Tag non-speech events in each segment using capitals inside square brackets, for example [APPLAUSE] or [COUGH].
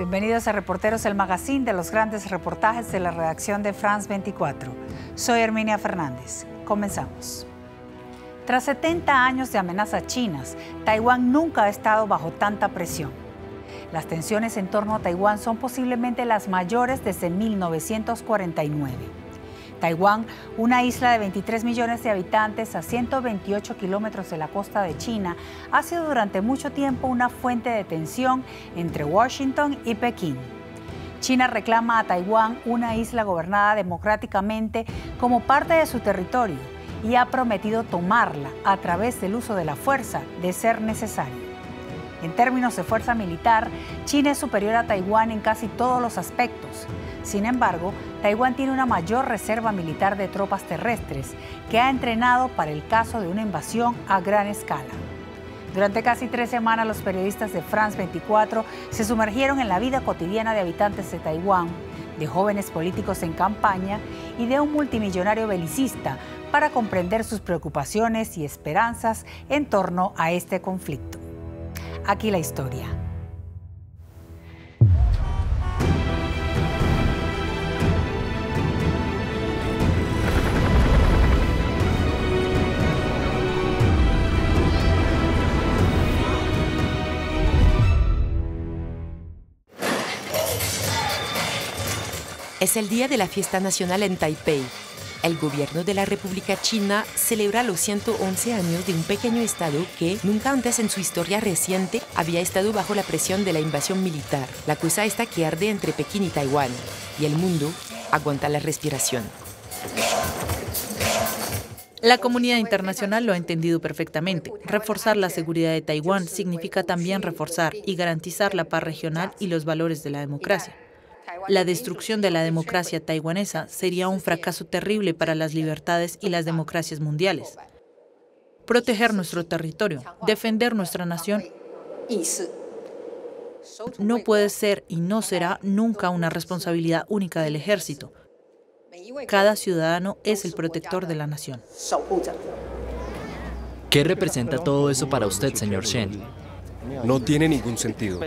Bienvenidos a Reporteros, el magazine de los grandes reportajes de la redacción de France 24. Soy Herminia Fernández. Comenzamos. Tras 70 años de amenazas chinas, Taiwán nunca ha estado bajo tanta presión. Las tensiones en torno a Taiwán son posiblemente las mayores desde 1949. Taiwán, una isla de 23 millones de habitantes a 128 kilómetros de la costa de China, ha sido durante mucho tiempo una fuente de tensión entre Washington y Pekín. China reclama a Taiwán una isla gobernada democráticamente como parte de su territorio y ha prometido tomarla a través del uso de la fuerza de ser necesario. En términos de fuerza militar, China es superior a Taiwán en casi todos los aspectos. Sin embargo, Taiwán tiene una mayor reserva militar de tropas terrestres que ha entrenado para el caso de una invasión a gran escala. Durante casi tres semanas, los periodistas de France 24 se sumergieron en la vida cotidiana de habitantes de Taiwán, de jóvenes políticos en campaña y de un multimillonario belicista para comprender sus preocupaciones y esperanzas en torno a este conflicto. Aquí la historia. Es el día de la fiesta nacional en Taipei. El gobierno de la República China celebra los 111 años de un pequeño estado que nunca antes en su historia reciente había estado bajo la presión de la invasión militar. La cosa está que arde entre Pekín y Taiwán y el mundo aguanta la respiración. La comunidad internacional lo ha entendido perfectamente. Reforzar la seguridad de Taiwán significa también reforzar y garantizar la paz regional y los valores de la democracia. La destrucción de la democracia taiwanesa sería un fracaso terrible para las libertades y las democracias mundiales. Proteger nuestro territorio, defender nuestra nación, no puede ser y no será nunca una responsabilidad única del ejército. Cada ciudadano es el protector de la nación. ¿Qué representa todo eso para usted, señor Shen? No tiene ningún sentido.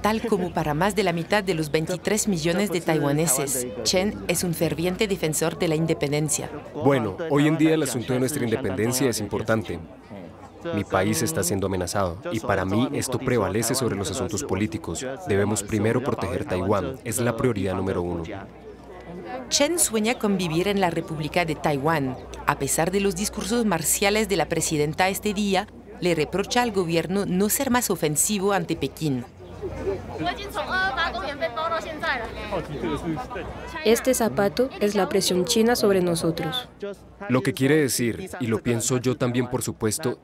Tal como para más de la mitad de los 23 millones de taiwaneses, Chen es un ferviente defensor de la independencia. Bueno, hoy en día el asunto de nuestra independencia es importante. Mi país está siendo amenazado y para mí esto prevalece sobre los asuntos políticos. Debemos primero proteger Taiwán, es la prioridad número uno. Chen sueña con vivir en la República de Taiwán. A pesar de los discursos marciales de la presidenta este día, le reprocha al gobierno no ser más ofensivo ante Pekín. Este zapato es la presión china sobre nosotros. Lo que quiere decir, y lo pienso yo también por supuesto,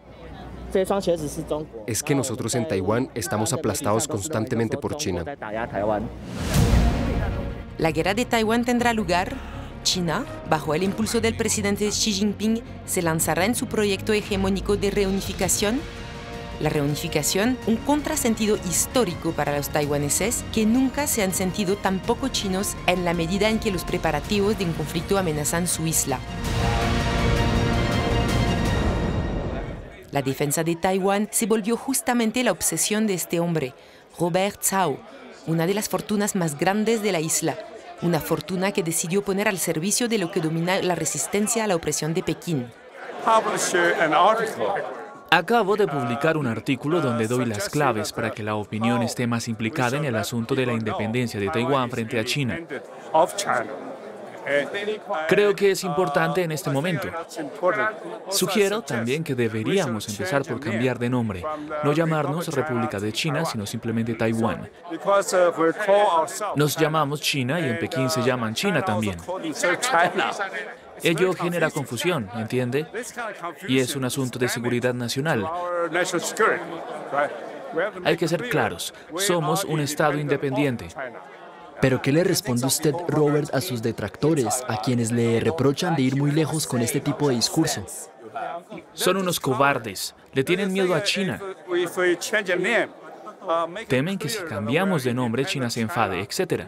es que nosotros en Taiwán estamos aplastados constantemente por China. La guerra de Taiwán tendrá lugar China, bajo el impulso del presidente Xi Jinping, se lanzará en su proyecto hegemónico de reunificación. La reunificación, un contrasentido histórico para los taiwaneses que nunca se han sentido tan poco chinos en la medida en que los preparativos de un conflicto amenazan su isla. La defensa de Taiwán se volvió justamente la obsesión de este hombre, Robert Zhao, una de las fortunas más grandes de la isla, una fortuna que decidió poner al servicio de lo que domina la resistencia a la opresión de Pekín. Acabo de publicar un artículo donde doy las claves para que la opinión esté más implicada en el asunto de la independencia de Taiwán frente a China. Creo que es importante en este momento. Sugiero también que deberíamos empezar por cambiar de nombre, no llamarnos República de China, sino simplemente Taiwán. Nos llamamos China y en Pekín se llaman China también. Ello genera confusión, ¿entiende? Y es un asunto de seguridad nacional. Hay que ser claros, somos un Estado independiente. Pero ¿qué le responde usted, Robert, a sus detractores, a quienes le reprochan de ir muy lejos con este tipo de discurso? Son unos cobardes, le tienen miedo a China. Temen que si cambiamos de nombre China se enfade, etc.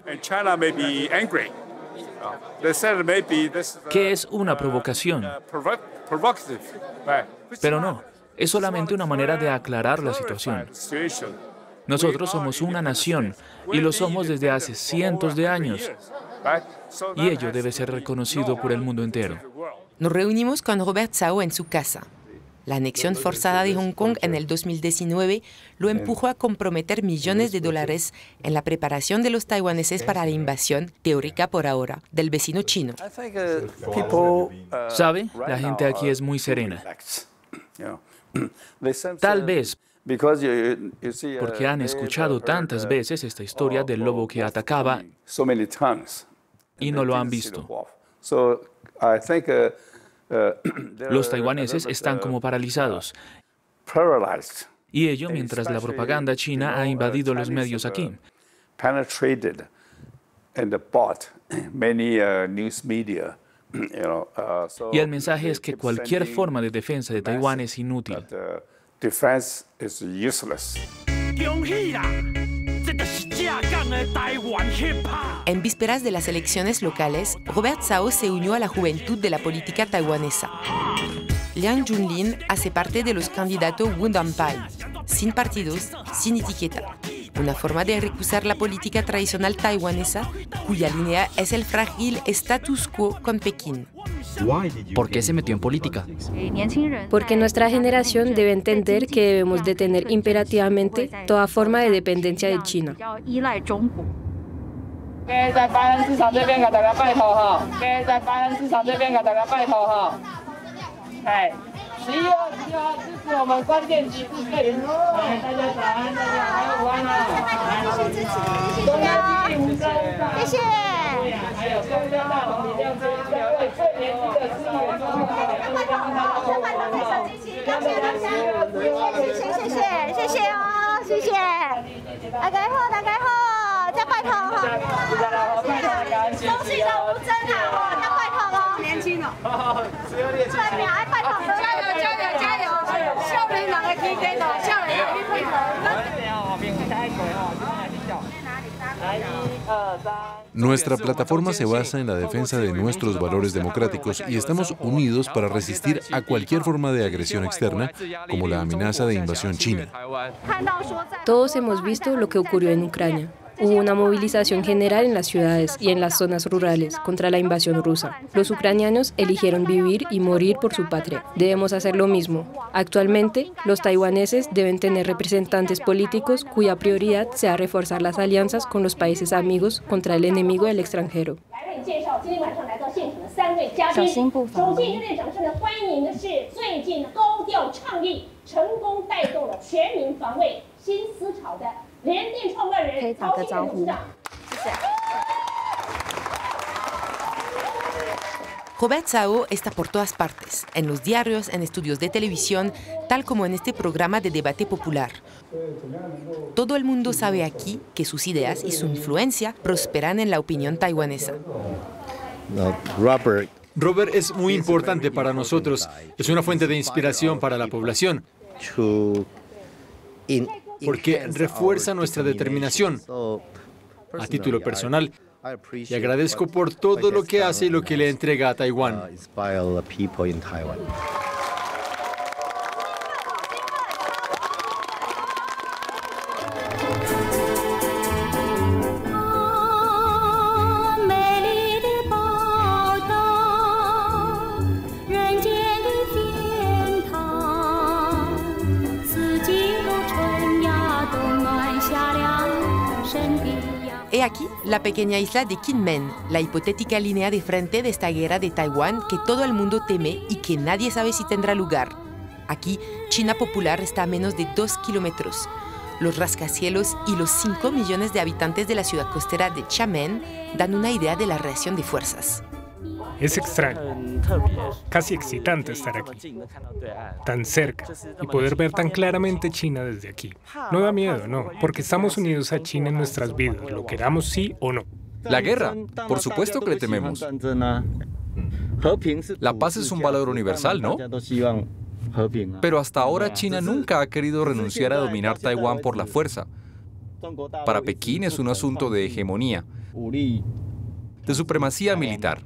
Que es una provocación. Pero no, es solamente una manera de aclarar la situación. Nosotros somos una nación y lo somos desde hace cientos de años. Y ello debe ser reconocido por el mundo entero. Nos reunimos con Robert Tsao en su casa. La anexión forzada de Hong Kong en el 2019 lo empujó a comprometer millones de dólares en la preparación de los taiwaneses para la invasión, teórica por ahora, del vecino chino. ¿Sabe? La gente aquí es muy serena. [CLEARS THROAT] Tal vez porque han escuchado tantas veces esta historia del lobo que atacaba y no lo han visto. [CLEARS THROAT] Los taiwaneses están como paralizados. Y ello mientras la propaganda china ha invadido los medios aquí. [CLEARS THROAT] [CLEARS THROAT] Y el mensaje es que cualquier forma de defensa de Taiwán es inútil. En vísperas de las elecciones locales, Robert Tsao se unió a la juventud de la política taiwanesa. Liang Junlin hace parte de los candidatos Wundampai, sin partidos, sin etiqueta. Una forma de recusar la política tradicional taiwanesa, cuya línea es el frágil status quo con Pekín. ¿Por qué se metió en política? Porque nuestra generación debe entender que debemos detener imperativamente toda forma de dependencia de China. 我们关键机部队，来大家早安，大家好，安啊，谢。谢支持，谢。谢，谢。谢，谢。谢，还有中央大楼李亮珍两位最年轻的司仪，快点，快点，快点，快点，手机机，感谢大家，谢。谢，谢。谢，谢。谢，谢。谢哦，谢谢，大家好，大家好，再拜托哈，谢谢，恭喜吴真啊，再拜托哦，年轻哦，只有点，Nuestra plataforma se basa en la defensa de nuestros valores democráticos y estamos unidos para resistir a cualquier forma de agresión externa, como la amenaza de invasión china. Todos hemos visto lo que ocurrió en Ucrania. Hubo una movilización general en las ciudades y en las zonas rurales contra la invasión rusa. Los ucranianos eligieron vivir y morir por su patria. Debemos hacer lo mismo. Actualmente, los taiwaneses deben tener representantes políticos cuya prioridad sea reforzar las alianzas con los países amigos contra el enemigo del extranjero. Robert Sao está por todas partes, en los diarios, en estudios de televisión, tal como en este programa de debate popular. Todo el mundo sabe aquí que sus ideas y su influencia prosperan en la opinión taiwanesa. Robert es muy importante para nosotros. Es una fuente de inspiración para la población porque refuerza nuestra determinación. A título personal, y agradezco por todo lo que hace y lo que le entrega a Taiwán. La pequeña isla de Kinmen, la hipotética línea de frente de esta guerra de Taiwán que todo el mundo teme y que nadie sabe si tendrá lugar. Aquí, China Popular está a menos de dos kilómetros. Los rascacielos y los 5 millones de habitantes de la ciudad costera de Xiamen dan una idea de la reacción de fuerzas. Es extraño, casi excitante estar aquí, tan cerca y poder ver tan claramente China desde aquí. No da miedo, no, porque estamos unidos a China en nuestras vidas, lo queramos sí o no. La guerra, por supuesto que le tememos. La paz es un valor universal, ¿no? Pero hasta ahora China nunca ha querido renunciar a dominar Taiwán por la fuerza. Para Pekín es un asunto de hegemonía de supremacía militar.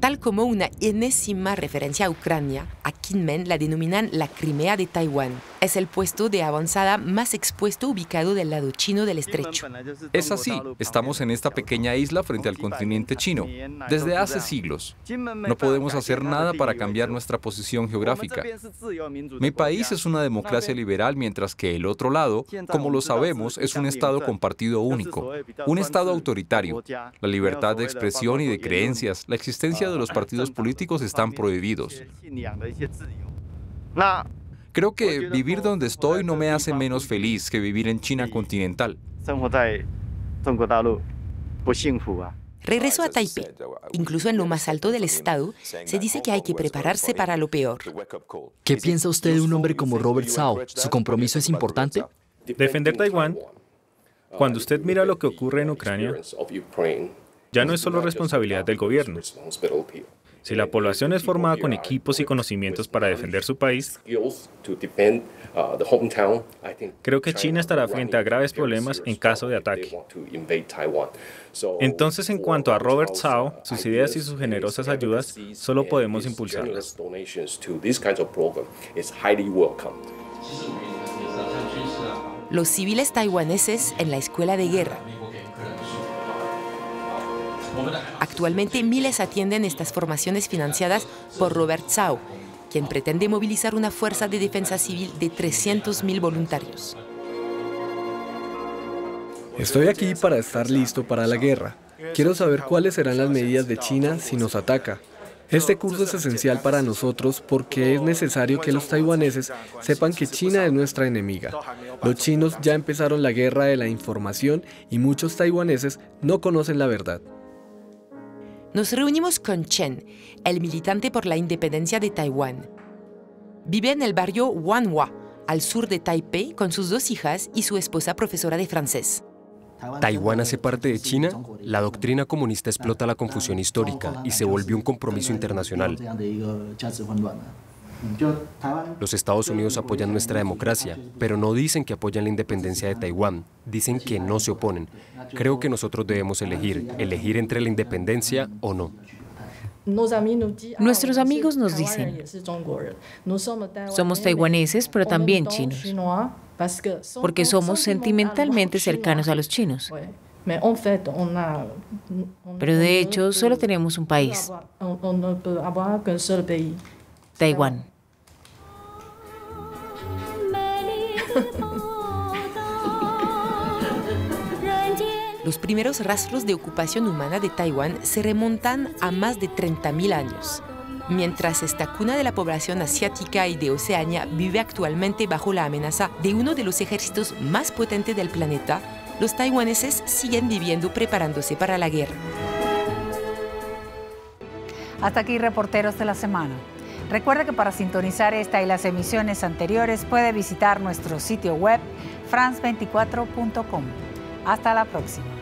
Tal como una enésima referencia a Ucrania, a Kinmen la denominan la Crimea de Taiwán. Es el puesto de avanzada más expuesto ubicado del lado chino del estrecho. Es así, estamos en esta pequeña isla frente al continente chino, desde hace siglos. No podemos hacer nada para cambiar nuestra posición geográfica. Mi país es una democracia liberal, mientras que el otro lado, como lo sabemos, es un Estado con partido único, un Estado autoritario. La libertad de expresión y de creencias, la existencia de los partidos políticos están prohibidos. Creo que vivir donde estoy no me hace menos feliz que vivir en China continental. Regreso a Taipei. Incluso en lo más alto del estado, se dice que hay que prepararse para lo peor. ¿Qué piensa usted de un hombre como Robert Zhao? ¿Su compromiso es importante? Defender Taiwán, cuando usted mira lo que ocurre en Ucrania, ya no es solo responsabilidad del gobierno. Si la población es formada con equipos y conocimientos para defender su país, creo que China estará frente a graves problemas en caso de ataque. Entonces, en cuanto a Robert Zhao, sus ideas y sus generosas ayudas, solo podemos impulsarlas. Los civiles taiwaneses en la escuela de guerra Actualmente miles atienden estas formaciones financiadas por Robert Zhao, quien pretende movilizar una fuerza de defensa civil de 300.000 voluntarios. Estoy aquí para estar listo para la guerra. Quiero saber cuáles serán las medidas de China si nos ataca. Este curso es esencial para nosotros porque es necesario que los taiwaneses sepan que China es nuestra enemiga. Los chinos ya empezaron la guerra de la información y muchos taiwaneses no conocen la verdad. Nos reunimos con Chen, el militante por la independencia de Taiwán. Vive en el barrio Wanhua, al sur de Taipei, con sus dos hijas y su esposa profesora de francés. Taiwán hace parte de China, la doctrina comunista explota la confusión histórica y se volvió un compromiso internacional. Los Estados Unidos apoyan nuestra democracia, pero no dicen que apoyan la independencia de Taiwán, dicen que no se oponen. Creo que nosotros debemos elegir, elegir entre la independencia o no. Nuestros amigos nos dicen, somos taiwaneses, pero también chinos, porque somos sentimentalmente cercanos a los chinos. Pero de hecho, solo tenemos un país, Taiwán. [LAUGHS] Los primeros rastros de ocupación humana de Taiwán se remontan a más de 30.000 años. Mientras esta cuna de la población asiática y de Oceania vive actualmente bajo la amenaza de uno de los ejércitos más potentes del planeta, los taiwaneses siguen viviendo preparándose para la guerra. Hasta aquí, reporteros de la semana. Recuerde que para sintonizar esta y las emisiones anteriores puede visitar nuestro sitio web france24.com. Hasta la próxima.